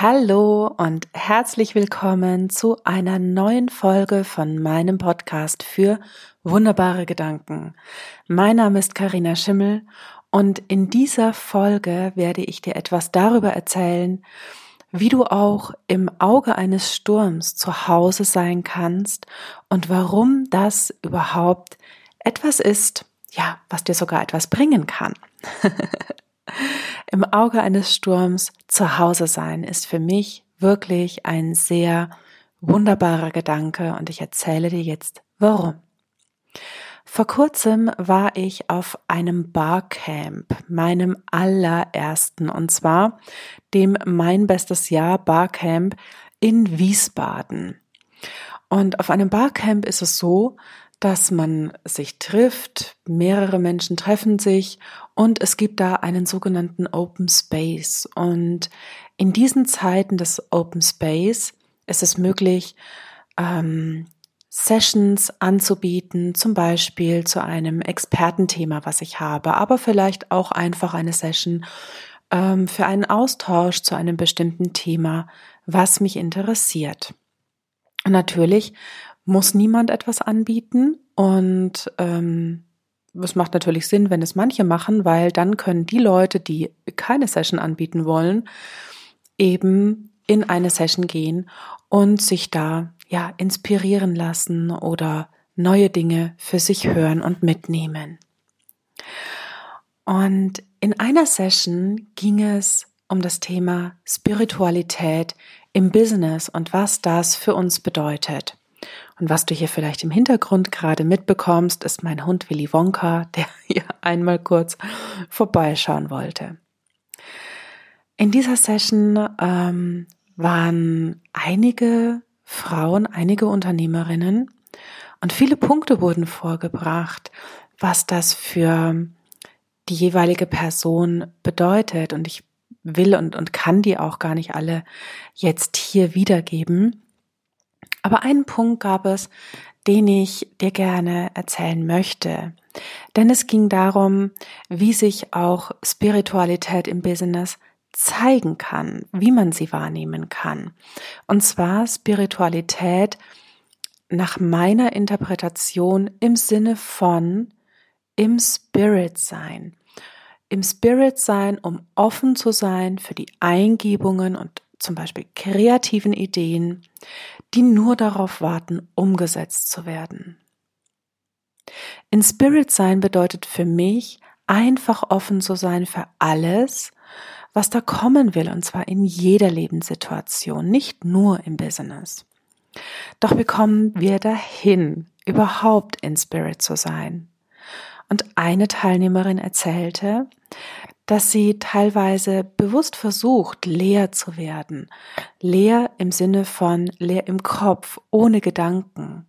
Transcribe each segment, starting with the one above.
Hallo und herzlich willkommen zu einer neuen Folge von meinem Podcast für wunderbare Gedanken. Mein Name ist Karina Schimmel und in dieser Folge werde ich dir etwas darüber erzählen, wie du auch im Auge eines Sturms zu Hause sein kannst und warum das überhaupt etwas ist, ja, was dir sogar etwas bringen kann. Im Auge eines Sturms zu Hause sein ist für mich wirklich ein sehr wunderbarer Gedanke und ich erzähle dir jetzt warum. Vor kurzem war ich auf einem Barcamp, meinem allerersten, und zwar dem Mein Bestes Jahr Barcamp in Wiesbaden. Und auf einem Barcamp ist es so, dass man sich trifft, mehrere Menschen treffen sich und es gibt da einen sogenannten Open Space. Und in diesen Zeiten des Open Space ist es möglich, ähm, Sessions anzubieten, zum Beispiel zu einem Expertenthema, was ich habe, aber vielleicht auch einfach eine Session ähm, für einen Austausch zu einem bestimmten Thema, was mich interessiert. Natürlich muss niemand etwas anbieten und ähm, es macht natürlich Sinn, wenn es manche machen, weil dann können die Leute, die keine Session anbieten wollen, eben in eine Session gehen und sich da ja inspirieren lassen oder neue Dinge für sich hören und mitnehmen. Und in einer Session ging es um das Thema Spiritualität im Business und was das für uns bedeutet. Und was du hier vielleicht im Hintergrund gerade mitbekommst, ist mein Hund Willy Wonka, der hier einmal kurz vorbeischauen wollte. In dieser Session ähm, waren einige Frauen, einige Unternehmerinnen und viele Punkte wurden vorgebracht, was das für die jeweilige Person bedeutet. Und ich will und, und kann die auch gar nicht alle jetzt hier wiedergeben. Aber einen Punkt gab es, den ich dir gerne erzählen möchte. Denn es ging darum, wie sich auch Spiritualität im Business zeigen kann, wie man sie wahrnehmen kann. Und zwar Spiritualität nach meiner Interpretation im Sinne von im Spirit sein. Im Spirit sein, um offen zu sein für die Eingebungen und zum Beispiel kreativen Ideen, die nur darauf warten, umgesetzt zu werden. In Spirit sein bedeutet für mich, einfach offen zu sein für alles, was da kommen will, und zwar in jeder Lebenssituation, nicht nur im Business. Doch wie kommen wir dahin, überhaupt in Spirit zu sein? Und eine Teilnehmerin erzählte, dass sie teilweise bewusst versucht, leer zu werden. Leer im Sinne von leer im Kopf, ohne Gedanken,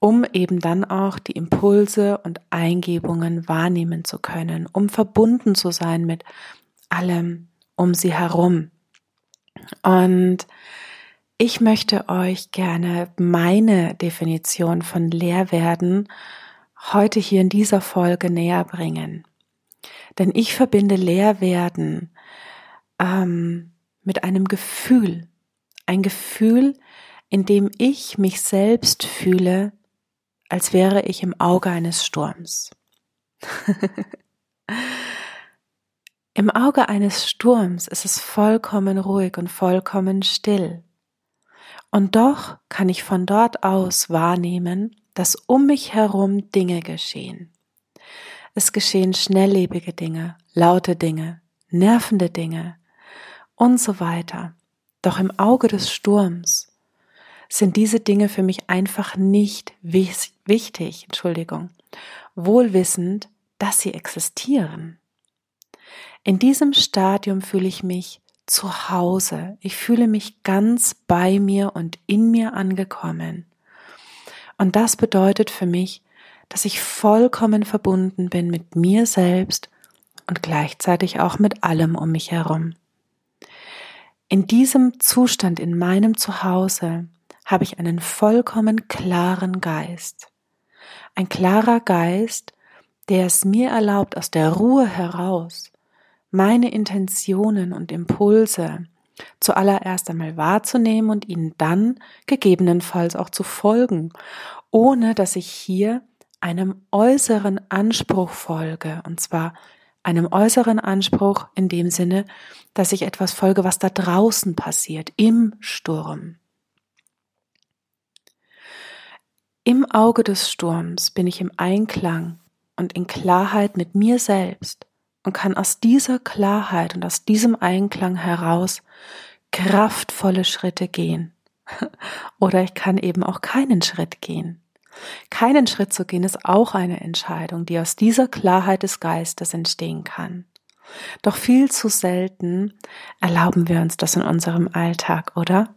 um eben dann auch die Impulse und Eingebungen wahrnehmen zu können, um verbunden zu sein mit allem um sie herum. Und ich möchte euch gerne meine Definition von Leerwerden heute hier in dieser Folge näher bringen. Denn ich verbinde Leerwerden ähm, mit einem Gefühl. Ein Gefühl, in dem ich mich selbst fühle, als wäre ich im Auge eines Sturms. Im Auge eines Sturms ist es vollkommen ruhig und vollkommen still. Und doch kann ich von dort aus wahrnehmen, dass um mich herum Dinge geschehen. Es geschehen schnelllebige Dinge, laute Dinge, nervende Dinge und so weiter. Doch im Auge des Sturms sind diese Dinge für mich einfach nicht wichtig, Entschuldigung, wohlwissend, dass sie existieren. In diesem Stadium fühle ich mich zu Hause. Ich fühle mich ganz bei mir und in mir angekommen. Und das bedeutet für mich, dass ich vollkommen verbunden bin mit mir selbst und gleichzeitig auch mit allem um mich herum. In diesem Zustand in meinem Zuhause habe ich einen vollkommen klaren Geist. Ein klarer Geist, der es mir erlaubt, aus der Ruhe heraus meine Intentionen und Impulse zuallererst einmal wahrzunehmen und ihnen dann gegebenenfalls auch zu folgen, ohne dass ich hier einem äußeren Anspruch folge, und zwar einem äußeren Anspruch in dem Sinne, dass ich etwas folge, was da draußen passiert, im Sturm. Im Auge des Sturms bin ich im Einklang und in Klarheit mit mir selbst und kann aus dieser Klarheit und aus diesem Einklang heraus kraftvolle Schritte gehen. Oder ich kann eben auch keinen Schritt gehen. Keinen Schritt zu gehen ist auch eine Entscheidung, die aus dieser Klarheit des Geistes entstehen kann. Doch viel zu selten erlauben wir uns das in unserem Alltag, oder?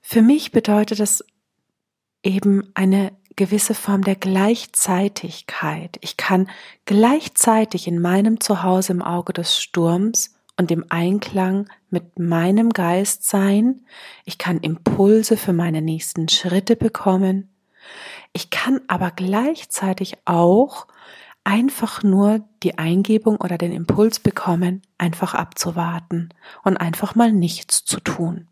Für mich bedeutet es eben eine gewisse Form der Gleichzeitigkeit. Ich kann gleichzeitig in meinem Zuhause im Auge des Sturms und im Einklang mit meinem Geist sein. Ich kann Impulse für meine nächsten Schritte bekommen. Ich kann aber gleichzeitig auch einfach nur die Eingebung oder den Impuls bekommen, einfach abzuwarten und einfach mal nichts zu tun.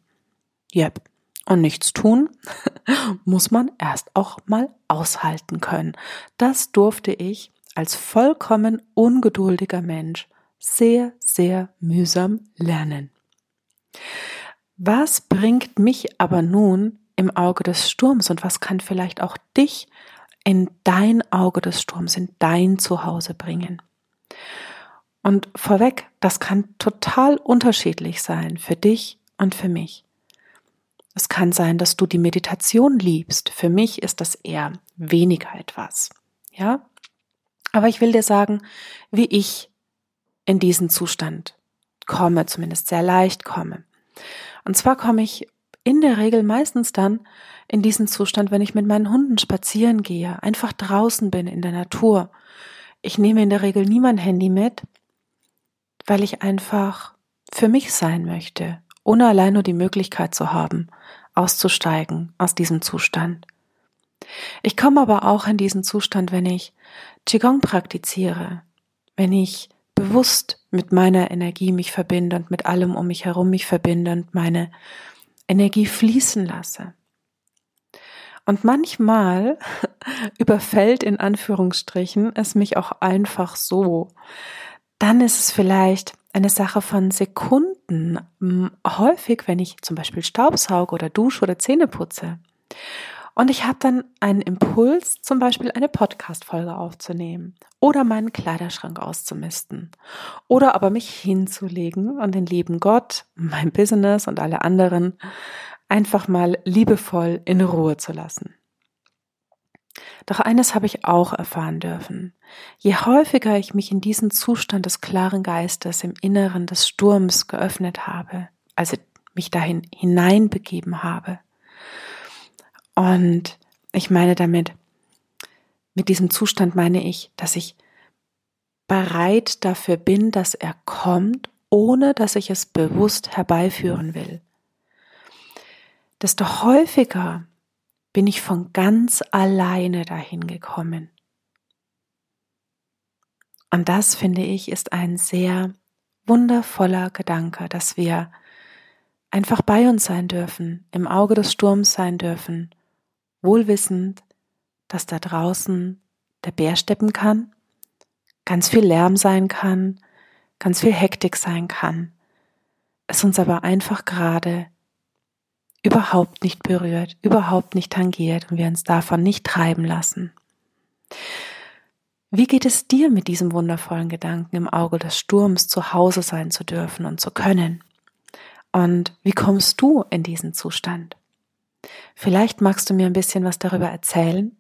Yep. Und nichts tun muss man erst auch mal aushalten können. Das durfte ich als vollkommen ungeduldiger Mensch sehr, sehr mühsam lernen. Was bringt mich aber nun im Auge des Sturms und was kann vielleicht auch dich in dein Auge des Sturms, in dein Zuhause bringen? Und vorweg, das kann total unterschiedlich sein für dich und für mich. Es kann sein, dass du die Meditation liebst. Für mich ist das eher weniger etwas. Ja? Aber ich will dir sagen, wie ich in diesen Zustand komme, zumindest sehr leicht komme. Und zwar komme ich in der Regel meistens dann in diesen Zustand, wenn ich mit meinen Hunden spazieren gehe, einfach draußen bin in der Natur. Ich nehme in der Regel nie mein Handy mit, weil ich einfach für mich sein möchte, ohne allein nur die Möglichkeit zu haben, auszusteigen aus diesem Zustand. Ich komme aber auch in diesen Zustand, wenn ich Qigong praktiziere, wenn ich bewusst mit meiner Energie mich verbinde und mit allem um mich herum mich verbinde und meine Energie fließen lasse. Und manchmal überfällt in Anführungsstrichen es mich auch einfach so. Dann ist es vielleicht eine Sache von Sekunden. Häufig, wenn ich zum Beispiel Staubsauge oder Dusche oder Zähne putze. Und ich habe dann einen Impuls, zum Beispiel eine Podcast-Folge aufzunehmen oder meinen Kleiderschrank auszumisten oder aber mich hinzulegen und den lieben Gott, mein Business und alle anderen einfach mal liebevoll in Ruhe zu lassen. Doch eines habe ich auch erfahren dürfen. Je häufiger ich mich in diesen Zustand des klaren Geistes im Inneren des Sturms geöffnet habe, also mich dahin hineinbegeben habe, und ich meine damit, mit diesem Zustand meine ich, dass ich bereit dafür bin, dass er kommt, ohne dass ich es bewusst herbeiführen will. Desto häufiger bin ich von ganz alleine dahin gekommen. Und das, finde ich, ist ein sehr wundervoller Gedanke, dass wir einfach bei uns sein dürfen, im Auge des Sturms sein dürfen wohlwissend, dass da draußen der Bär steppen kann, ganz viel Lärm sein kann, ganz viel Hektik sein kann, es uns aber einfach gerade überhaupt nicht berührt, überhaupt nicht tangiert und wir uns davon nicht treiben lassen. Wie geht es dir mit diesem wundervollen Gedanken, im Auge des Sturms zu Hause sein zu dürfen und zu können? Und wie kommst du in diesen Zustand? Vielleicht magst du mir ein bisschen was darüber erzählen,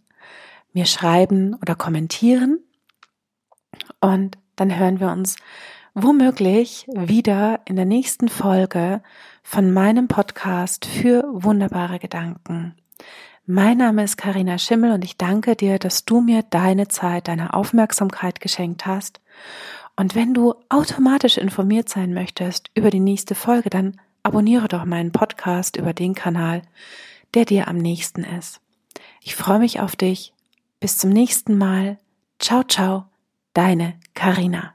mir schreiben oder kommentieren und dann hören wir uns womöglich wieder in der nächsten Folge von meinem Podcast für wunderbare Gedanken. Mein Name ist Karina Schimmel und ich danke dir, dass du mir deine Zeit, deine Aufmerksamkeit geschenkt hast. Und wenn du automatisch informiert sein möchtest über die nächste Folge, dann abonniere doch meinen Podcast über den Kanal, der dir am nächsten ist. Ich freue mich auf dich. Bis zum nächsten Mal. Ciao, ciao. Deine Karina.